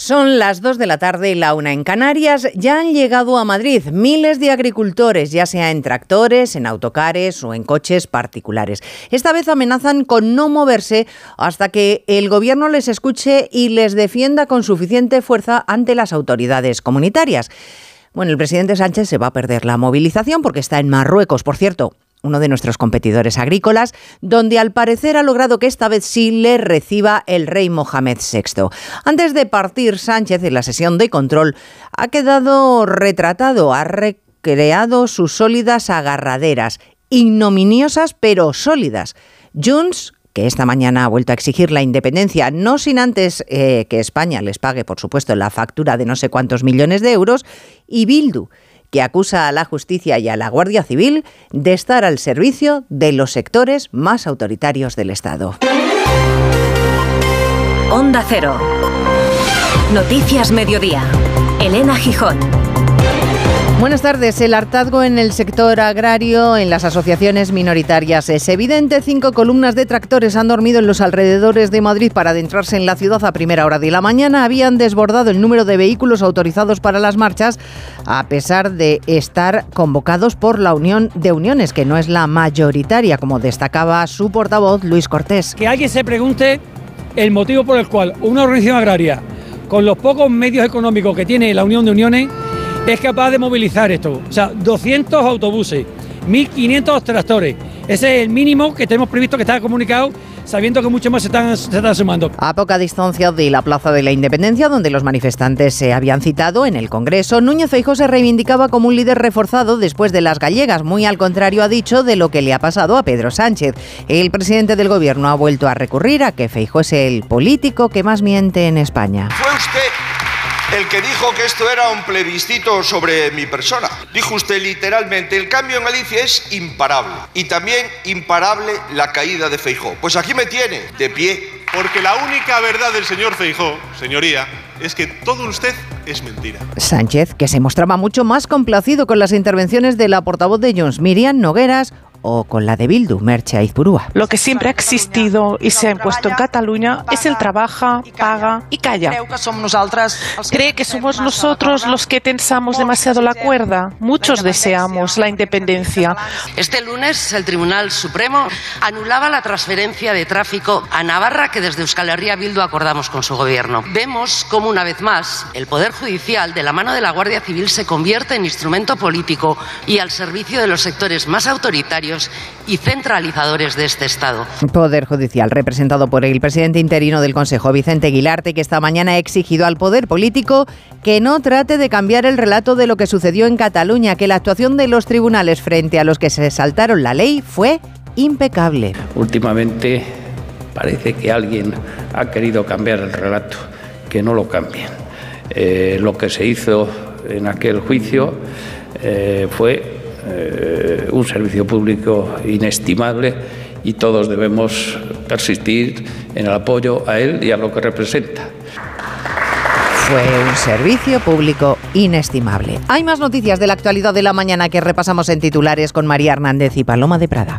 Son las 2 de la tarde y la una en Canarias. Ya han llegado a Madrid miles de agricultores, ya sea en tractores, en autocares o en coches particulares. Esta vez amenazan con no moverse hasta que el gobierno les escuche y les defienda con suficiente fuerza ante las autoridades comunitarias. Bueno, el presidente Sánchez se va a perder la movilización porque está en Marruecos, por cierto uno de nuestros competidores agrícolas, donde al parecer ha logrado que esta vez sí le reciba el rey Mohamed VI. Antes de partir, Sánchez en la sesión de control ha quedado retratado, ha recreado sus sólidas agarraderas, ignominiosas pero sólidas. Junts que esta mañana ha vuelto a exigir la independencia, no sin antes eh, que España les pague, por supuesto, la factura de no sé cuántos millones de euros, y Bildu, que acusa a la justicia y a la Guardia Civil de estar al servicio de los sectores más autoritarios del Estado. Onda Cero. Noticias Mediodía. Elena Gijón. Buenas tardes. El hartazgo en el sector agrario, en las asociaciones minoritarias es evidente. Cinco columnas de tractores han dormido en los alrededores de Madrid para adentrarse en la ciudad a primera hora de la mañana. Habían desbordado el número de vehículos autorizados para las marchas, a pesar de estar convocados por la Unión de Uniones, que no es la mayoritaria, como destacaba su portavoz Luis Cortés. Que alguien se pregunte el motivo por el cual una organización agraria, con los pocos medios económicos que tiene la Unión de Uniones, es capaz de movilizar esto. O sea, 200 autobuses, 1.500 tractores. Ese es el mínimo que tenemos previsto que está comunicado sabiendo que mucho más se están, se están sumando. A poca distancia de la Plaza de la Independencia, donde los manifestantes se habían citado en el Congreso, Núñez Feijóo se reivindicaba como un líder reforzado después de las gallegas, muy al contrario ha dicho de lo que le ha pasado a Pedro Sánchez. El presidente del gobierno ha vuelto a recurrir a que Feijóo es el político que más miente en España. Fue usted el que dijo que esto era un plebiscito sobre mi persona. Dijo usted literalmente, el cambio en Galicia es imparable. Y también imparable la caída de Feijó. Pues aquí me tiene, de pie. Porque la única verdad del señor Feijó, señoría, es que todo usted es mentira. Sánchez, que se mostraba mucho más complacido con las intervenciones de la portavoz de Jones, Miriam Nogueras, o con la de Bildu, Merche Aizpurúa. Lo que siempre ha existido y se ha impuesto en Cataluña es el trabaja, paga y calla. Cree que somos nosotros los que tensamos demasiado la cuerda. Muchos deseamos la independencia. Este lunes el Tribunal Supremo anulaba la transferencia de tráfico a Navarra que desde Euskal Herria Bildu acordamos con su gobierno. Vemos cómo una vez más el Poder Judicial de la mano de la Guardia Civil se convierte en instrumento político y al servicio de los sectores más autoritarios y centralizadores de este Estado. Poder Judicial, representado por el presidente interino del Consejo, Vicente Aguilarte, que esta mañana ha exigido al poder político que no trate de cambiar el relato de lo que sucedió en Cataluña, que la actuación de los tribunales frente a los que se saltaron la ley fue impecable. Últimamente parece que alguien ha querido cambiar el relato, que no lo cambien. Eh, lo que se hizo en aquel juicio eh, fue eh, un servicio público inestimable y todos debemos persistir en el apoyo a él y a lo que representa. Fue un servicio público inestimable. Hay más noticias de la actualidad de la mañana que repasamos en titulares con María Hernández y Paloma de Prada.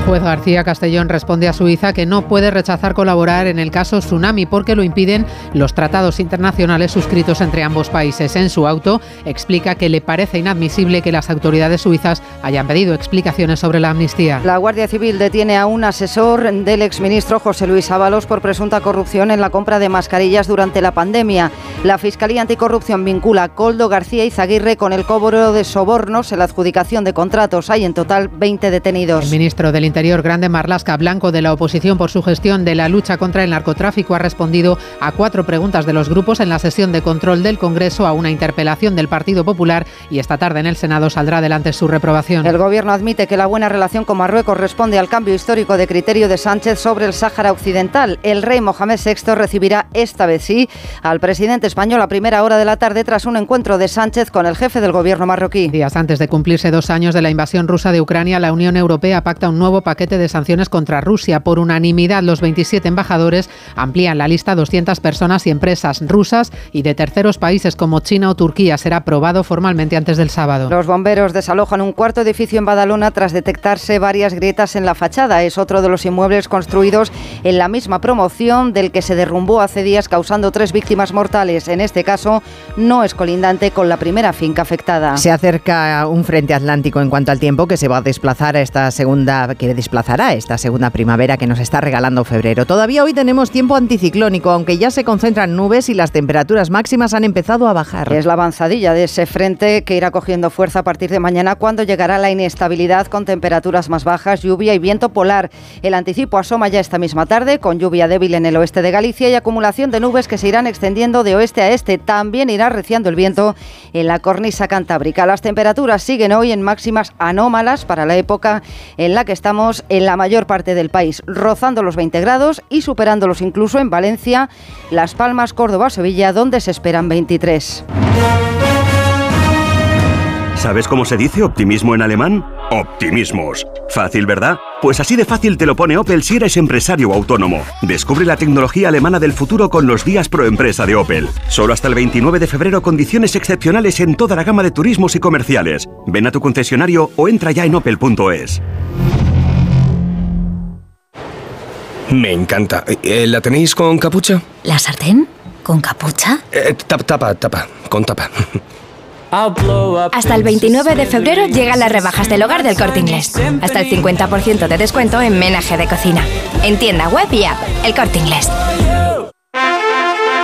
El juez García Castellón responde a Suiza que no puede rechazar colaborar en el caso Tsunami porque lo impiden los tratados internacionales suscritos entre ambos países. En su auto explica que le parece inadmisible que las autoridades suizas hayan pedido explicaciones sobre la amnistía. La Guardia Civil detiene a un asesor del exministro José Luis Ábalos por presunta corrupción en la compra de mascarillas durante la pandemia. La Fiscalía Anticorrupción vincula a Coldo García y Zaguirre con el cobro de sobornos en la adjudicación de contratos. Hay en total 20 detenidos. El ministro del Interior, Grande Marlasca Blanco, de la oposición por su gestión de la lucha contra el narcotráfico, ha respondido a cuatro preguntas de los grupos en la sesión de control del Congreso a una interpelación del Partido Popular y esta tarde en el Senado saldrá adelante su reprobación. El Gobierno admite que la buena relación con Marruecos responde al cambio histórico de criterio de Sánchez sobre el Sáhara Occidental. El rey Mohamed VI recibirá esta vez sí al presidente español a primera hora de la tarde tras un encuentro de Sánchez con el jefe del Gobierno marroquí. Días antes de cumplirse dos años de la invasión rusa de Ucrania, la Unión Europea pacta un nuevo nuevo paquete de sanciones contra Rusia. Por unanimidad, los 27 embajadores amplían la lista a 200 personas y empresas rusas y de terceros países como China o Turquía. Será aprobado formalmente antes del sábado. Los bomberos desalojan un cuarto edificio en Badalona tras detectarse varias grietas en la fachada. Es otro de los inmuebles construidos en la misma promoción del que se derrumbó hace días causando tres víctimas mortales. En este caso, no es colindante con la primera finca afectada. Se acerca un frente atlántico en cuanto al tiempo que se va a desplazar a esta segunda, que desplazará esta segunda primavera que nos está regalando febrero. Todavía hoy tenemos tiempo anticiclónico, aunque ya se concentran nubes y las temperaturas máximas han empezado a bajar. Es la avanzadilla de ese frente que irá cogiendo fuerza a partir de mañana cuando llegará la inestabilidad con temperaturas más bajas, lluvia y viento polar. El anticipo asoma ya esta misma tarde con lluvia débil en el oeste de Galicia y acumulación de nubes que se irán extendiendo de oeste a este. También irá reciando el viento en la cornisa cantábrica. Las temperaturas siguen hoy en máximas anómalas para la época en la que estamos en la mayor parte del país, rozando los 20 grados y superándolos incluso en Valencia, Las Palmas, Córdoba, Sevilla, donde se esperan 23. ¿Sabes cómo se dice optimismo en alemán? Optimismos. Fácil, ¿verdad? Pues así de fácil te lo pone Opel si eres empresario autónomo. Descubre la tecnología alemana del futuro con los días pro empresa de Opel. Solo hasta el 29 de febrero condiciones excepcionales en toda la gama de turismos y comerciales. Ven a tu concesionario o entra ya en opel.es. Me encanta. Eh, ¿La tenéis con capucha? ¿La sartén? ¿Con capucha? Eh, tapa, tapa, tapa, con tapa. Hasta el 29 de febrero llegan las rebajas del hogar del corte inglés. Hasta el 50% de descuento en menaje de cocina. En tienda web y app, el corte inglés.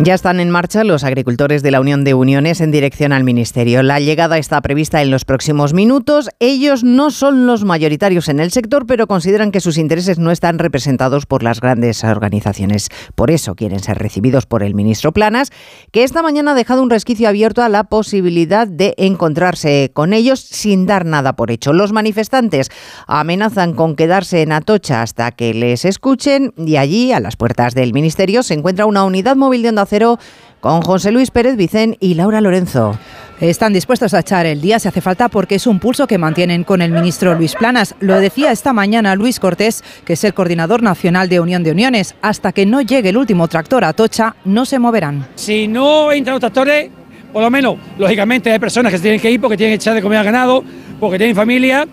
Ya están en marcha los agricultores de la Unión de Uniones en dirección al Ministerio. La llegada está prevista en los próximos minutos. Ellos no son los mayoritarios en el sector, pero consideran que sus intereses no están representados por las grandes organizaciones. Por eso quieren ser recibidos por el ministro Planas, que esta mañana ha dejado un resquicio abierto a la posibilidad de encontrarse con ellos sin dar nada por hecho. Los manifestantes amenazan con quedarse en Atocha hasta que les escuchen y allí, a las puertas del Ministerio, se encuentra una unidad móvil de Onda Cero con José Luis Pérez Vicén y Laura Lorenzo. Están dispuestos a echar el día si hace falta porque es un pulso que mantienen con el ministro Luis Planas. Lo decía esta mañana Luis Cortés, que es el coordinador nacional de Unión de Uniones. Hasta que no llegue el último tractor a Tocha, no se moverán. Si no entran los tractores, por lo menos, lógicamente hay personas que se tienen que ir porque tienen que echar de comer al ganado, porque tienen familia,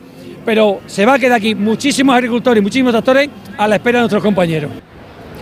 pero se va a quedar aquí muchísimos agricultores y muchísimos tractores a la espera de nuestros compañeros.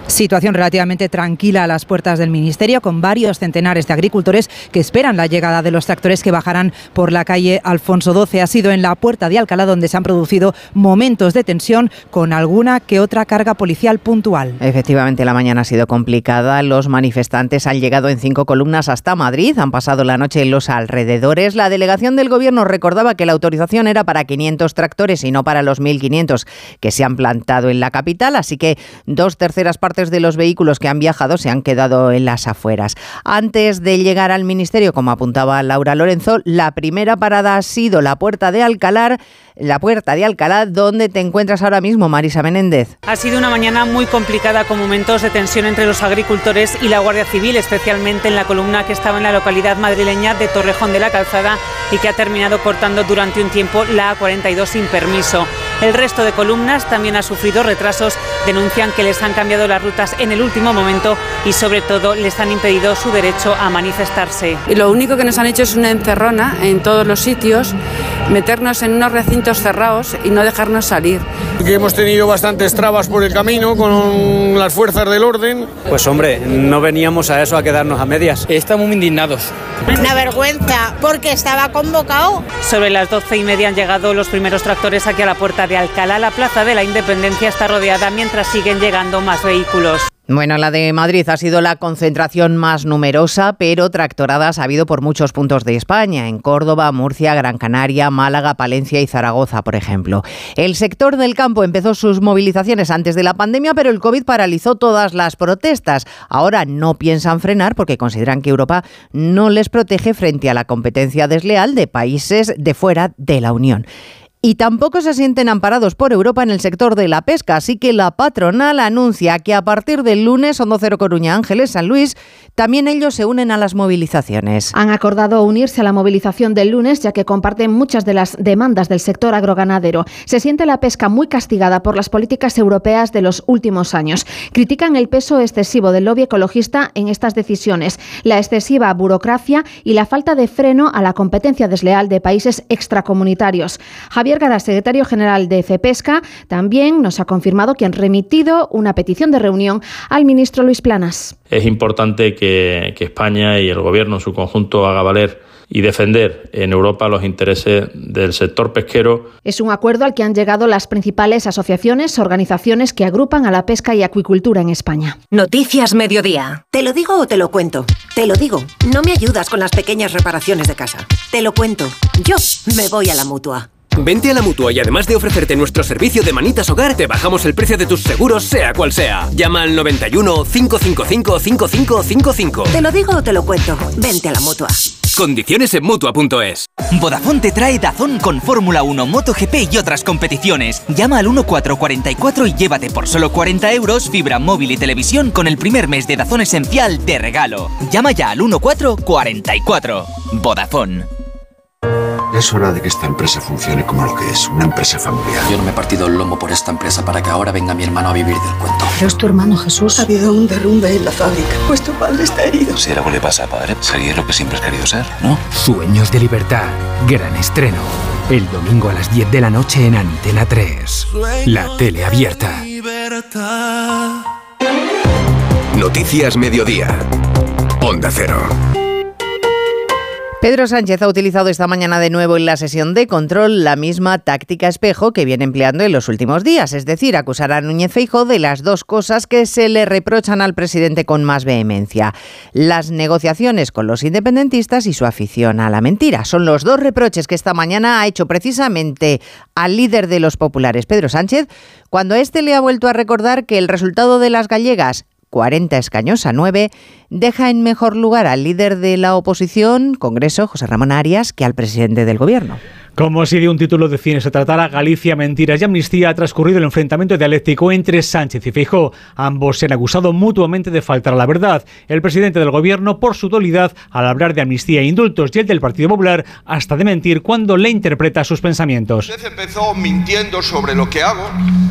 Situación relativamente tranquila a las puertas del Ministerio, con varios centenares de agricultores que esperan la llegada de los tractores que bajarán por la calle Alfonso XII. Ha sido en la puerta de Alcalá donde se han producido momentos de tensión con alguna que otra carga policial puntual. Efectivamente, la mañana ha sido complicada. Los manifestantes han llegado en cinco columnas hasta Madrid, han pasado la noche en los alrededores. La delegación del Gobierno recordaba que la autorización era para 500 tractores y no para los 1.500 que se han plantado en la capital, así que dos terceras partes de los vehículos que han viajado se han quedado en las afueras. Antes de llegar al Ministerio, como apuntaba Laura Lorenzo, la primera parada ha sido la puerta de Alcalar, la puerta de Alcalá, donde te encuentras ahora mismo, Marisa Menéndez. Ha sido una mañana muy complicada con momentos de tensión entre los agricultores y la Guardia Civil, especialmente en la columna que estaba en la localidad madrileña de Torrejón de la Calzada y que ha terminado cortando durante un tiempo la A42 sin permiso. El resto de columnas también ha sufrido retrasos, denuncian que les han cambiado las rutas en el último momento y sobre todo les han impedido su derecho a manifestarse. Y lo único que nos han hecho es una encerrona en todos los sitios, meternos en unos recintos cerrados y no dejarnos salir. Que hemos tenido bastantes trabas por el camino con las fuerzas del orden. Pues hombre, no veníamos a eso a quedarnos a medias. Estamos muy indignados. Una vergüenza, porque estaba convocado. Sobre las doce y media han llegado los primeros tractores aquí a la puerta de Alcalá. La plaza de la Independencia está rodeada mientras siguen llegando más vehículos. Bueno, la de Madrid ha sido la concentración más numerosa, pero tractoradas ha habido por muchos puntos de España, en Córdoba, Murcia, Gran Canaria, Málaga, Palencia y Zaragoza, por ejemplo. El sector del campo empezó sus movilizaciones antes de la pandemia, pero el COVID paralizó todas las protestas. Ahora no piensan frenar porque consideran que Europa no les protege frente a la competencia desleal de países de fuera de la Unión y tampoco se sienten amparados por Europa en el sector de la pesca, así que la patronal anuncia que a partir del lunes Hondo Cero Coruña Ángeles San Luis, también ellos se unen a las movilizaciones. Han acordado unirse a la movilización del lunes ya que comparten muchas de las demandas del sector agroganadero. Se siente la pesca muy castigada por las políticas europeas de los últimos años. Critican el peso excesivo del lobby ecologista en estas decisiones, la excesiva burocracia y la falta de freno a la competencia desleal de países extracomunitarios. Gara, secretario general de CEPESCA, también nos ha confirmado que han remitido una petición de reunión al ministro Luis Planas. Es importante que, que España y el Gobierno en su conjunto haga valer y defender en Europa los intereses del sector pesquero. Es un acuerdo al que han llegado las principales asociaciones, organizaciones que agrupan a la pesca y acuicultura en España. Noticias Mediodía. ¿Te lo digo o te lo cuento? Te lo digo. No me ayudas con las pequeñas reparaciones de casa. Te lo cuento. Yo me voy a la mutua. Vente a la mutua y además de ofrecerte nuestro servicio de manitas hogar, te bajamos el precio de tus seguros, sea cual sea. Llama al 91 555 5555. Te lo digo o te lo cuento. Vente a la mutua. Condiciones en mutua.es. Vodafone te trae Dazón con Fórmula 1, MotoGP y otras competiciones. Llama al 1444 y llévate por solo 40 euros fibra móvil y televisión con el primer mes de Dazón Esencial de regalo. Llama ya al 1444. Vodafone. Es hora de que esta empresa funcione como lo que es, una empresa familiar. Yo no me he partido el lomo por esta empresa para que ahora venga mi hermano a vivir del cuento. Pero es tu hermano Jesús. Ha habido un derrumbe en la fábrica. Pues tu padre está herido. Si algo le pasa a padre, sería lo que siempre has querido ser, ¿no? Sueños de libertad. Gran estreno. El domingo a las 10 de la noche en Antena 3. La tele abierta. Noticias Mediodía. Onda Cero. Pedro Sánchez ha utilizado esta mañana de nuevo en la sesión de control la misma táctica espejo que viene empleando en los últimos días, es decir, acusar a Núñez Feijóo de las dos cosas que se le reprochan al presidente con más vehemencia: las negociaciones con los independentistas y su afición a la mentira. Son los dos reproches que esta mañana ha hecho precisamente al líder de los populares, Pedro Sánchez, cuando éste le ha vuelto a recordar que el resultado de las gallegas 40 escaños a 9, deja en mejor lugar al líder de la oposición, Congreso, José Ramón Arias, que al presidente del Gobierno. Como si de un título de cine se tratara, Galicia, Mentiras y Amnistía ha transcurrido el enfrentamiento dialéctico entre Sánchez y Feijóo. Ambos se han acusado mutuamente de faltar a la verdad. El presidente del gobierno por su dualidad al hablar de amnistía e indultos y el del Partido Popular hasta de mentir cuando le interpreta sus pensamientos. Usted empezó mintiendo sobre lo que hago,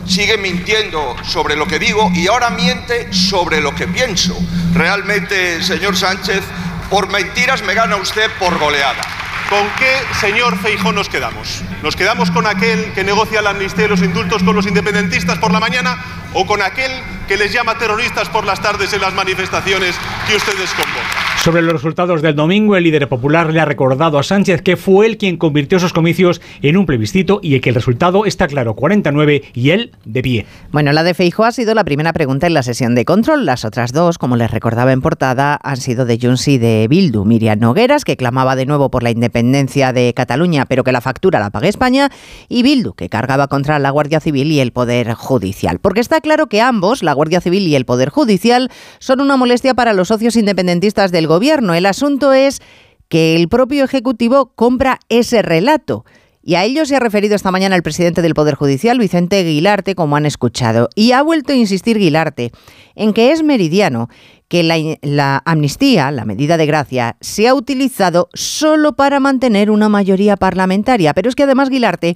sigue mintiendo sobre lo que digo y ahora miente sobre lo que pienso. Realmente, señor Sánchez, por mentiras me gana usted por goleada. ¿Con qué señor Feijó nos quedamos? ¿Nos quedamos con aquel que negocia la amnistía y los indultos con los independentistas por la mañana o con aquel que les llama terroristas por las tardes en las manifestaciones que ustedes convocan? Sobre los resultados del domingo, el líder popular le ha recordado a Sánchez que fue él quien convirtió esos comicios en un plebiscito y que el resultado está claro, 49 y él de pie. Bueno, la de Feijóo ha sido la primera pregunta en la sesión de control. Las otras dos, como les recordaba en portada, han sido de Junts y de Bildu. Miriam Nogueras, que clamaba de nuevo por la independencia de Cataluña, pero que la factura la pague España, y Bildu, que cargaba contra la Guardia Civil y el Poder Judicial. Porque está claro que ambos, la Guardia Civil y el Poder Judicial, son una molestia para los socios independentistas del gobierno. El asunto es que el propio Ejecutivo compra ese relato. Y a ello se ha referido esta mañana el presidente del Poder Judicial, Vicente Guilarte, como han escuchado. Y ha vuelto a insistir Guilarte en que es meridiano que la, la, amnistía, la medida de gracia, se ha utilizado solo para mantener una mayoría parlamentaria. Pero es que además Guilarte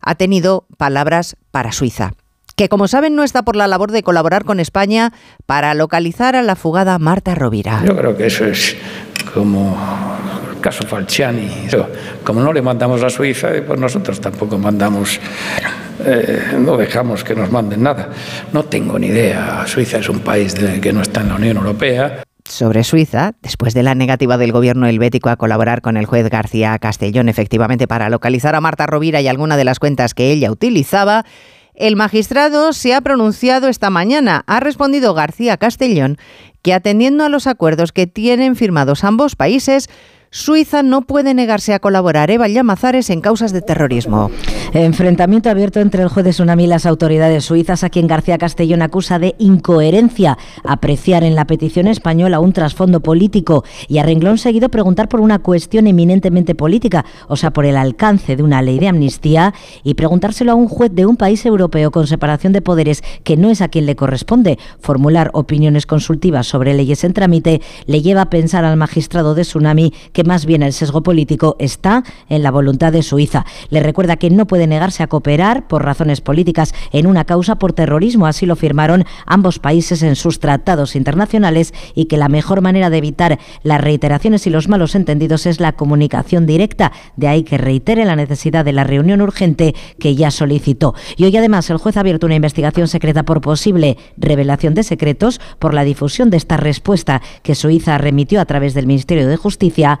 ha tenido palabras para Suiza que como saben no está por la labor de colaborar con España para localizar a la fugada Marta Rovira. Yo creo que eso es como el caso Falciani. Como no le mandamos a Suiza, pues nosotros tampoco mandamos, eh, no dejamos que nos manden nada. No tengo ni idea. Suiza es un país de, que no está en la Unión Europea sobre Suiza, después de la negativa del gobierno helvético a colaborar con el juez García Castellón efectivamente para localizar a Marta Rovira y alguna de las cuentas que ella utilizaba, El magistrado se ha pronunciado esta mañana. Ha respondido García Castellón que atendiendo a los acuerdos que tienen firmados ambos países, Suiza no puede negarse a colaborar Eva Llamazares en causas de terrorismo. Enfrentamiento abierto entre el juez de Tsunami y las autoridades suizas, a quien García Castellón acusa de incoherencia, apreciar en la petición española un trasfondo político y a renglón seguido preguntar por una cuestión eminentemente política, o sea, por el alcance de una ley de amnistía y preguntárselo a un juez de un país europeo con separación de poderes que no es a quien le corresponde. Formular opiniones consultivas sobre leyes en trámite le lleva a pensar al magistrado de Tsunami que más bien el sesgo político está en la voluntad de Suiza. Le recuerda que no puede negarse a cooperar por razones políticas en una causa por terrorismo, así lo firmaron ambos países en sus tratados internacionales y que la mejor manera de evitar las reiteraciones y los malos entendidos es la comunicación directa. De ahí que reitere la necesidad de la reunión urgente que ya solicitó. Y hoy además el juez ha abierto una investigación secreta por posible revelación de secretos por la difusión de esta respuesta que Suiza remitió a través del Ministerio de Justicia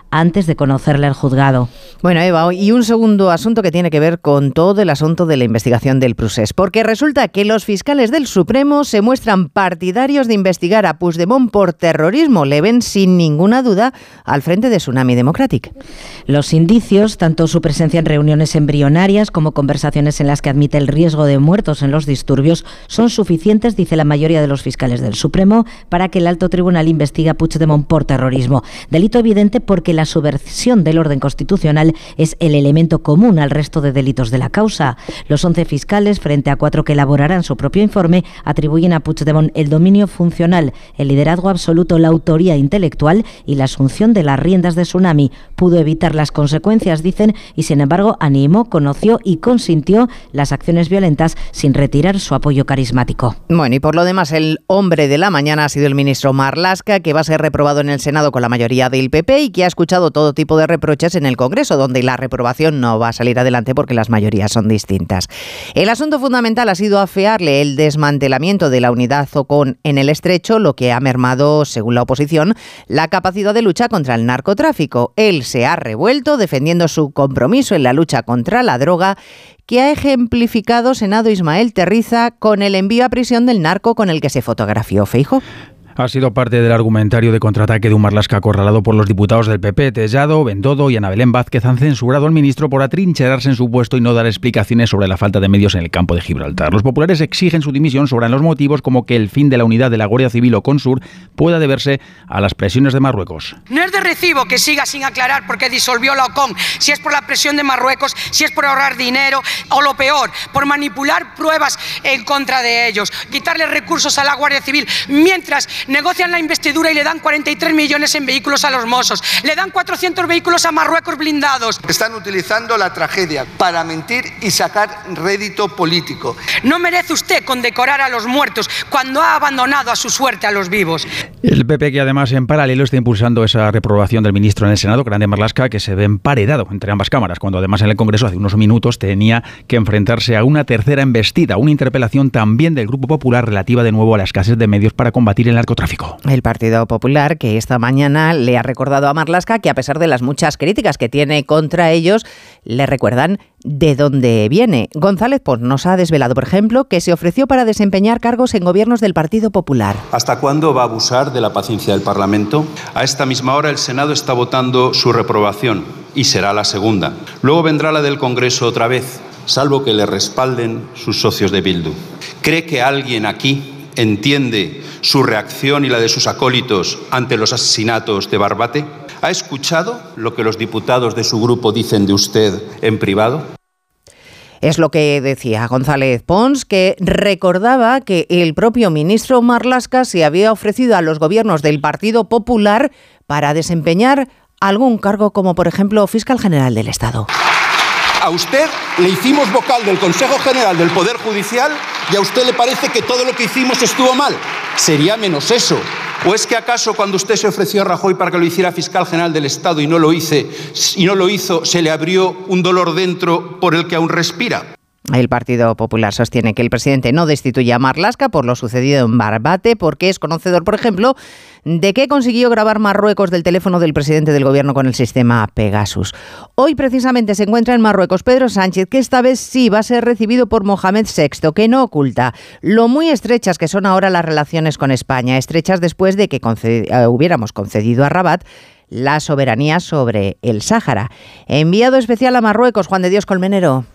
antes de conocerle al juzgado. Bueno, Eva, y un segundo asunto que tiene que ver con todo el asunto de la investigación del Prusés, porque resulta que los fiscales del Supremo se muestran partidarios de investigar a Puigdemont por terrorismo, le ven sin ninguna duda al frente de Tsunami Democratic. Los indicios, tanto su presencia en reuniones embrionarias como conversaciones en las que admite el riesgo de muertos en los disturbios, son suficientes, dice la mayoría de los fiscales del Supremo, para que el alto tribunal investigue a Puigdemont por terrorismo. Delito evidente porque la la subversión del orden constitucional es el elemento común al resto de delitos de la causa. Los 11 fiscales, frente a cuatro que elaborarán su propio informe, atribuyen a Puigdemont el dominio funcional, el liderazgo absoluto, la autoría intelectual y la asunción de las riendas de Tsunami. Pudo evitar las consecuencias, dicen, y sin embargo animó, conoció y consintió las acciones violentas sin retirar su apoyo carismático. Bueno, y por lo demás, el hombre de la mañana ha sido el ministro Marlasca, que va a ser reprobado en el Senado con la mayoría del PP y que ha escuchado todo tipo de reproches en el Congreso, donde la reprobación no va a salir adelante porque las mayorías son distintas. El asunto fundamental ha sido afearle el desmantelamiento de la unidad Zocón en el estrecho, lo que ha mermado, según la oposición, la capacidad de lucha contra el narcotráfico. Él se ha revuelto defendiendo su compromiso en la lucha contra la droga que ha ejemplificado Senado Ismael Terriza con el envío a prisión del narco con el que se fotografió Feijo. Ha sido parte del argumentario de contraataque de un Marlasca acorralado por los diputados del PP. Tellado, Bendodo y Ana Belén Vázquez han censurado al ministro por atrincherarse en su puesto y no dar explicaciones sobre la falta de medios en el campo de Gibraltar. Los populares exigen su dimisión sobre los motivos como que el fin de la unidad de la Guardia Civil o Consur pueda deberse a las presiones de Marruecos. No es de recibo que siga sin aclarar por qué disolvió la OCOM, si es por la presión de Marruecos, si es por ahorrar dinero o lo peor, por manipular pruebas en contra de ellos, quitarle recursos a la Guardia Civil, mientras negocian la investidura y le dan 43 millones en vehículos a los Mossos, le dan 400 vehículos a Marruecos blindados. Están utilizando la tragedia para mentir y sacar rédito político. No merece usted condecorar a los muertos cuando ha abandonado a su suerte a los vivos. El PP que además en paralelo está impulsando esa reprobación del ministro en el Senado, Grande Marlasca, que se ve emparedado entre ambas cámaras, cuando además en el Congreso hace unos minutos tenía que enfrentarse a una tercera embestida, una interpelación también del Grupo Popular relativa de nuevo a la escasez de medios para combatir el narcotráfico. El Partido Popular, que esta mañana le ha recordado a Marlasca que a pesar de las muchas críticas que tiene contra ellos, le recuerdan de dónde viene. González Pons nos ha desvelado, por ejemplo, que se ofreció para desempeñar cargos en gobiernos del Partido Popular. ¿Hasta cuándo va a abusar de la paciencia del Parlamento? A esta misma hora el Senado está votando su reprobación y será la segunda. Luego vendrá la del Congreso otra vez, salvo que le respalden sus socios de Bildu. ¿Cree que alguien aquí entiende su reacción y la de sus acólitos ante los asesinatos de Barbate? ¿Ha escuchado lo que los diputados de su grupo dicen de usted en privado? Es lo que decía González Pons, que recordaba que el propio ministro Marlasca se había ofrecido a los gobiernos del Partido Popular para desempeñar algún cargo como, por ejemplo, fiscal general del Estado. A usted le hicimos vocal del Consejo General del Poder Judicial y a usted le parece que todo lo que hicimos estuvo mal. Sería menos eso. ¿O es que acaso cuando usted se ofreció a Rajoy para que lo hiciera fiscal general del Estado y no lo y no lo hizo, se le abrió un dolor dentro por el que aún respira? El Partido Popular sostiene que el presidente no destituye a Marlasca por lo sucedido en Barbate, porque es conocedor, por ejemplo, de que consiguió grabar Marruecos del teléfono del presidente del gobierno con el sistema Pegasus. Hoy precisamente se encuentra en Marruecos Pedro Sánchez, que esta vez sí va a ser recibido por Mohamed VI, que no oculta lo muy estrechas que son ahora las relaciones con España, estrechas después de que eh, hubiéramos concedido a Rabat la soberanía sobre el Sáhara. Enviado especial a Marruecos, Juan de Dios Colmenero.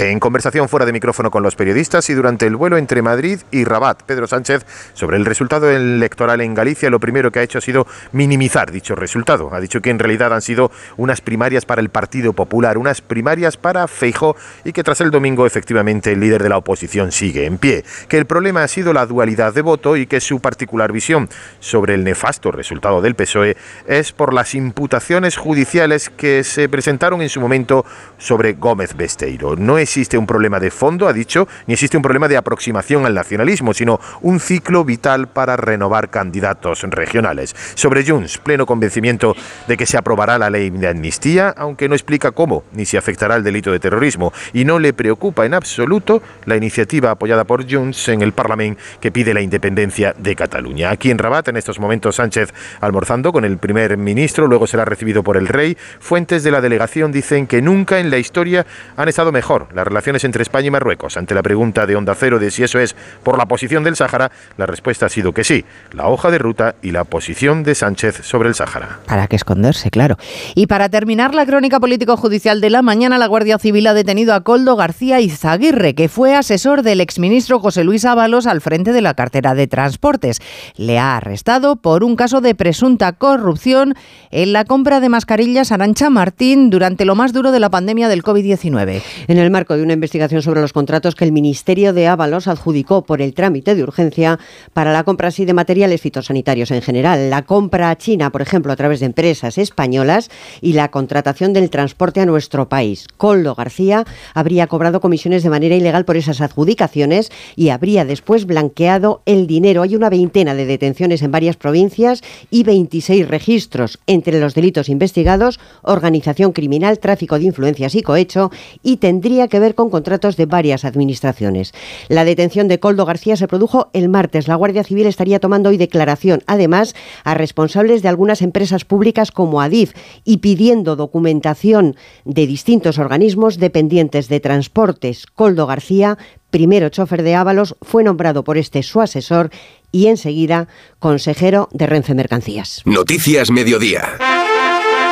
En conversación fuera de micrófono con los periodistas y durante el vuelo entre Madrid y Rabat, Pedro Sánchez, sobre el resultado electoral en Galicia, lo primero que ha hecho ha sido minimizar dicho resultado. Ha dicho que en realidad han sido unas primarias para el Partido Popular, unas primarias para Feijó y que tras el domingo efectivamente el líder de la oposición sigue en pie. Que el problema ha sido la dualidad de voto y que su particular visión sobre el nefasto resultado del PSOE es por las imputaciones judiciales que se presentaron en su momento sobre Gómez Besteiro. No es existe un problema de fondo, ha dicho, ni existe un problema de aproximación al nacionalismo, sino un ciclo vital para renovar candidatos regionales. Sobre Junts, pleno convencimiento de que se aprobará la ley de amnistía, aunque no explica cómo ni si afectará el delito de terrorismo, y no le preocupa en absoluto la iniciativa apoyada por Junts en el Parlamento que pide la independencia de Cataluña. Aquí en Rabat, en estos momentos, Sánchez almorzando con el primer ministro, luego será recibido por el rey. Fuentes de la delegación dicen que nunca en la historia han estado mejor las relaciones entre España y Marruecos. Ante la pregunta de Onda Cero de si eso es por la posición del Sáhara, la respuesta ha sido que sí, la hoja de ruta y la posición de Sánchez sobre el Sáhara. Para qué esconderse, claro. Y para terminar la crónica político-judicial de la mañana, la Guardia Civil ha detenido a Coldo García Izaguirre, que fue asesor del exministro José Luis Ábalos al frente de la cartera de transportes. Le ha arrestado por un caso de presunta corrupción en la compra de mascarillas Arancha Martín durante lo más duro de la pandemia del COVID-19. En el marco de una investigación sobre los contratos que el Ministerio de Ábalos adjudicó por el trámite de urgencia para la compra así de materiales fitosanitarios en general, la compra a China, por ejemplo, a través de empresas españolas y la contratación del transporte a nuestro país. Coldo García habría cobrado comisiones de manera ilegal por esas adjudicaciones y habría después blanqueado el dinero. Hay una veintena de detenciones en varias provincias y 26 registros entre los delitos investigados, organización criminal, tráfico de influencias y cohecho y tendría que ver con contratos de varias administraciones. La detención de Coldo García se produjo el martes. La Guardia Civil estaría tomando hoy declaración, además, a responsables de algunas empresas públicas como Adif y pidiendo documentación de distintos organismos dependientes de transportes. Coldo García, primero chofer de Ábalos, fue nombrado por este su asesor y enseguida consejero de Renfe Mercancías. Noticias Mediodía.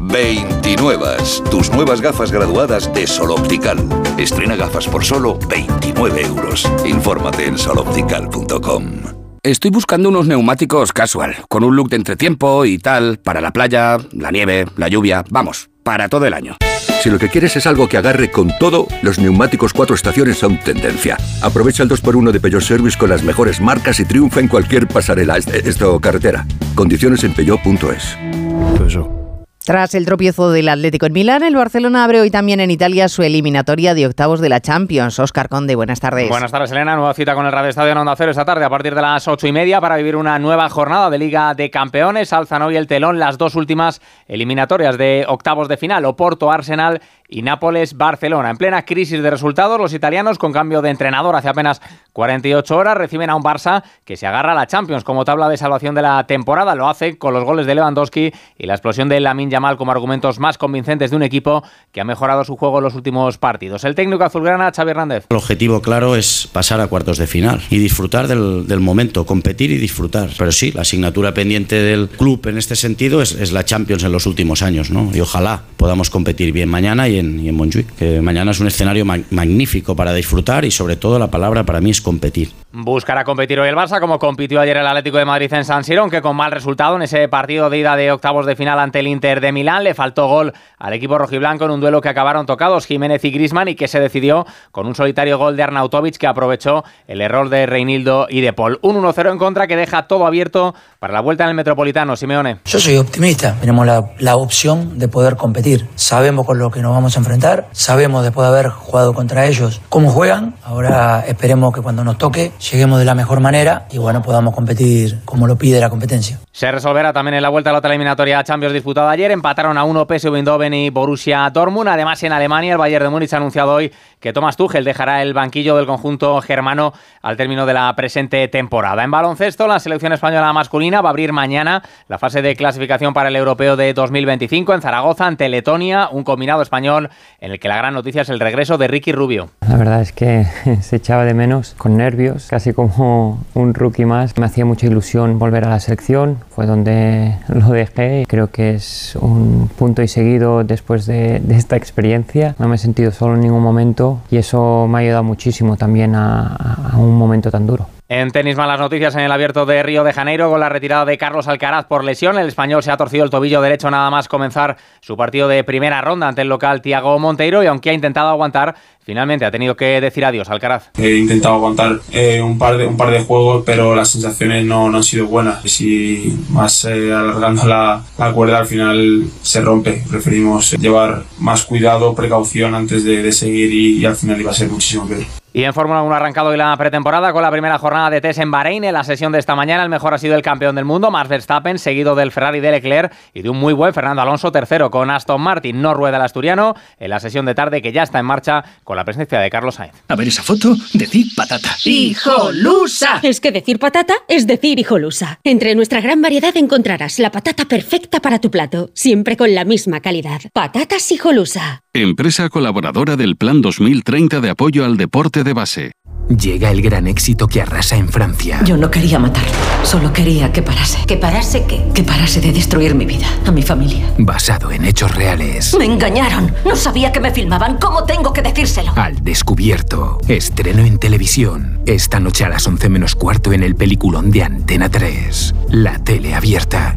29. Tus nuevas gafas graduadas de Sol Optical. Estrena gafas por solo 29 euros. Infórmate en soloptical.com. Estoy buscando unos neumáticos casual, con un look de entretiempo y tal, para la playa, la nieve, la lluvia, vamos, para todo el año. Si lo que quieres es algo que agarre con todo, los neumáticos cuatro estaciones son tendencia. Aprovecha el 2x1 de Peugeot Service con las mejores marcas y triunfa en cualquier pasarela, esto carretera. Condiciones en peugeot.es. Tras el tropiezo del Atlético en Milán, el Barcelona abre hoy también en Italia su eliminatoria de octavos de la Champions. Oscar Conde, buenas tardes. Buenas tardes, Elena. Nueva cita con el Radio Estadio en Onda Cero esta tarde a partir de las ocho y media para vivir una nueva jornada de Liga de Campeones. Alzan hoy el telón las dos últimas eliminatorias de octavos de final, Oporto, Arsenal y Nápoles-Barcelona. En plena crisis de resultados, los italianos, con cambio de entrenador hace apenas 48 horas, reciben a un Barça que se agarra a la Champions como tabla de salvación de la temporada. Lo hace con los goles de Lewandowski y la explosión de Lamin Yamal como argumentos más convincentes de un equipo que ha mejorado su juego en los últimos partidos. El técnico azulgrana, Xavi Hernández. El objetivo claro es pasar a cuartos de final y disfrutar del, momento, competir y disfrutar. Pero sí, la asignatura pendiente del club en este sentido es, es la Champions en los últimos años, ¿no? Y ojalá podamos competir bien mañana y y en Montjuic, que mañana es un escenario magnífico para disfrutar y sobre todo la palabra para mí es competir. Buscará competir hoy el Barça como compitió ayer el Atlético de Madrid en San Siro, aunque con mal resultado en ese partido de ida de octavos de final ante el Inter de Milán. Le faltó gol al equipo rojiblanco en un duelo que acabaron tocados Jiménez y Grisman y que se decidió con un solitario gol de Arnautovic que aprovechó el error de Reinildo y de Paul. Un 1-0 en contra que deja todo abierto para la vuelta en el Metropolitano. Simeone. Yo soy optimista. Tenemos la, la opción de poder competir. Sabemos con lo que nos vamos a enfrentar. Sabemos después de haber jugado contra ellos cómo juegan. Ahora esperemos que cuando nos toque lleguemos de la mejor manera y bueno, podamos competir como lo pide la competencia. Se resolverá también en la vuelta a la otra eliminatoria Champions disputada ayer. Empataron a uno PSV Eindhoven y Borussia Dortmund. Además, en Alemania, el Bayern de Múnich ha anunciado hoy que Thomas Tuchel dejará el banquillo del conjunto germano al término de la presente temporada. En baloncesto, la selección española masculina va a abrir mañana la fase de clasificación para el europeo de 2025 en Zaragoza ante Letonia, un combinado español en el que la gran noticia es el regreso de Ricky Rubio. La verdad es que se echaba de menos, con nervios, casi como un rookie más. Me hacía mucha ilusión volver a la selección, fue donde lo dejé creo que es un punto y seguido después de, esta experiencia. No me he sentido solo en ningún momento y eso me ha ayudado muchísimo también a un momento tan duro. En tenis malas noticias en el abierto de Río de Janeiro con la retirada de Carlos Alcaraz por lesión. El español se ha torcido el tobillo derecho nada más comenzar su partido de primera ronda ante el local Tiago Monteiro y aunque ha intentado aguantar, finalmente ha tenido que decir adiós Alcaraz. He intentado aguantar eh, un, par de, un par de juegos pero las sensaciones no, no han sido buenas. Si más eh, alargando la, cuerda al final se rompe. Preferimos llevar más cuidado, precaución antes de, de seguir y, y al final iba a ser muchísimo peor. Y en Fórmula 1 ha arrancado hoy la pretemporada con la primera jornada de test en Bahrein. En la sesión de esta mañana el mejor ha sido el campeón del mundo, Max Verstappen, seguido del Ferrari de Leclerc y de un muy buen Fernando Alonso tercero con Aston Martin. No rueda el asturiano en la sesión de tarde que ya está en marcha con la presencia de Carlos Sainz. A ver esa foto, decir patata. ¡Hijolusa! Es que decir patata es decir hijolusa. Entre nuestra gran variedad encontrarás la patata perfecta para tu plato, siempre con la misma calidad. Patatas hijolusa. Empresa colaboradora del Plan 2030 de apoyo al deporte de base. Llega el gran éxito que arrasa en Francia. Yo no quería matarlo, solo quería que parase. ¿Que parase qué? Que parase de destruir mi vida, a mi familia. Basado en hechos reales. Me engañaron. No sabía que me filmaban. ¿Cómo tengo que decírselo? Al descubierto. Estreno en televisión. Esta noche a las 11 menos cuarto en el peliculón de Antena 3. La tele abierta.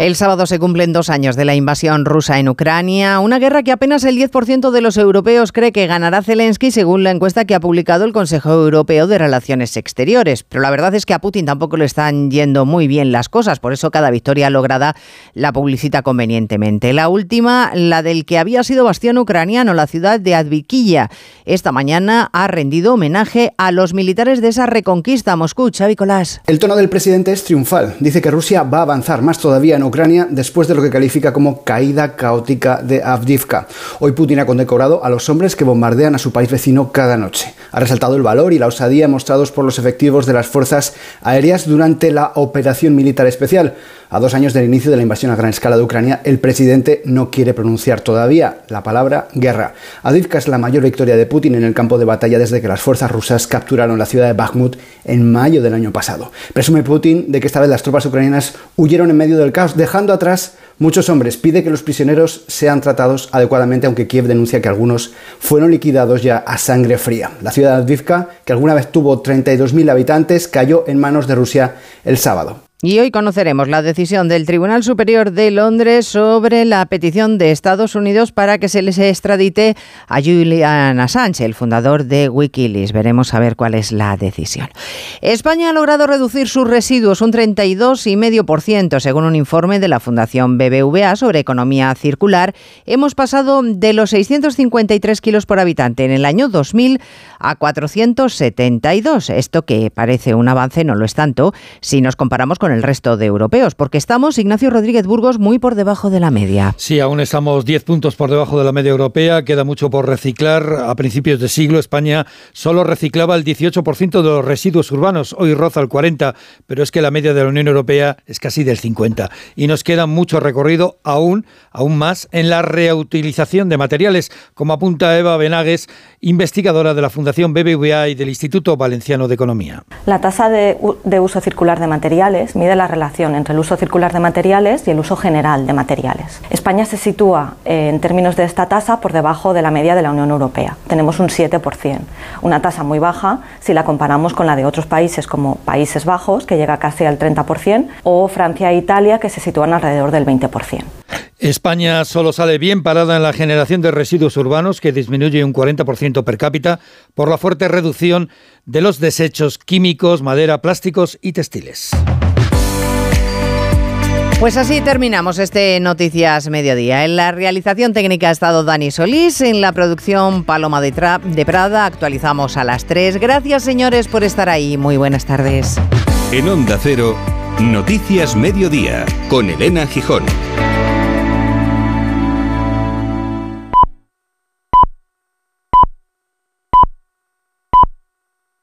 El sábado se cumplen dos años de la invasión rusa en Ucrania, una guerra que apenas el 10% de los europeos cree que ganará Zelensky según la encuesta que ha publicado el Consejo Europeo de Relaciones Exteriores. Pero la verdad es que a Putin tampoco le están yendo muy bien las cosas, por eso cada victoria lograda la publicita convenientemente. La última, la del que había sido bastión ucraniano, la ciudad de Advikilla. Esta mañana ha rendido homenaje a los militares de esa reconquista. Moscú, Xavi Colás. El tono del presidente es triunfal. Dice que Rusia va a avanzar más todavía en Ucrania después de lo que califica como caída caótica de Avdivka. Hoy Putin ha condecorado a los hombres que bombardean a su país vecino cada noche. Ha resaltado el valor y la osadía mostrados por los efectivos de las fuerzas aéreas durante la operación militar especial. A dos años del inicio de la invasión a gran escala de Ucrania, el presidente no quiere pronunciar todavía la palabra guerra. Avdivka es la mayor victoria de Putin en el campo de batalla desde que las fuerzas rusas capturaron la ciudad de Bakhmut en mayo del año pasado. Presume Putin de que esta vez las tropas ucranianas huyeron en medio del caos, dejando atrás muchos hombres. Pide que los prisioneros sean tratados adecuadamente, aunque Kiev denuncia que algunos fueron liquidados ya a sangre fría. La ciudad de Advivka, que alguna vez tuvo 32.000 habitantes, cayó en manos de Rusia el sábado. Y hoy conoceremos la decisión del Tribunal Superior de Londres sobre la petición de Estados Unidos para que se les extradite a Julian Assange, el fundador de Wikileaks. Veremos a ver cuál es la decisión. España ha logrado reducir sus residuos un 32,5%, según un informe de la Fundación BBVA sobre economía circular. Hemos pasado de los 653 kilos por habitante en el año 2000 a 472. Esto que parece un avance no lo es tanto si nos comparamos con el resto de europeos, porque estamos, Ignacio Rodríguez Burgos, muy por debajo de la media. Sí, aún estamos 10 puntos por debajo de la media europea, queda mucho por reciclar. A principios de siglo España solo reciclaba el 18% de los residuos urbanos, hoy roza el 40%, pero es que la media de la Unión Europea es casi del 50%. Y nos queda mucho recorrido aún, aún más, en la reutilización de materiales, como apunta Eva Benagues, investigadora de la Fundación BBVA y del Instituto Valenciano de Economía. La tasa de, uso circular de materiales mide la relación entre el uso circular de materiales y el uso general de materiales. España se sitúa eh, en términos de esta tasa por debajo de la media de la Unión Europea. Tenemos un 7%, una tasa muy baja si la comparamos con la de otros países como Países Bajos, que llega casi al 30%, o Francia e Italia, que se sitúan alrededor del 20%. España solo sale bien parada en la generación de residuos urbanos, que disminuye un 40% per cápita por la fuerte reducción de los desechos químicos, madera, plásticos y textiles. Pues así terminamos este Noticias Mediodía. En la realización técnica ha estado Dani Solís, en la producción Paloma de, de Prada actualizamos a las 3. Gracias señores por estar ahí. Muy buenas tardes. En Onda Cero, Noticias Mediodía, con Elena Gijón.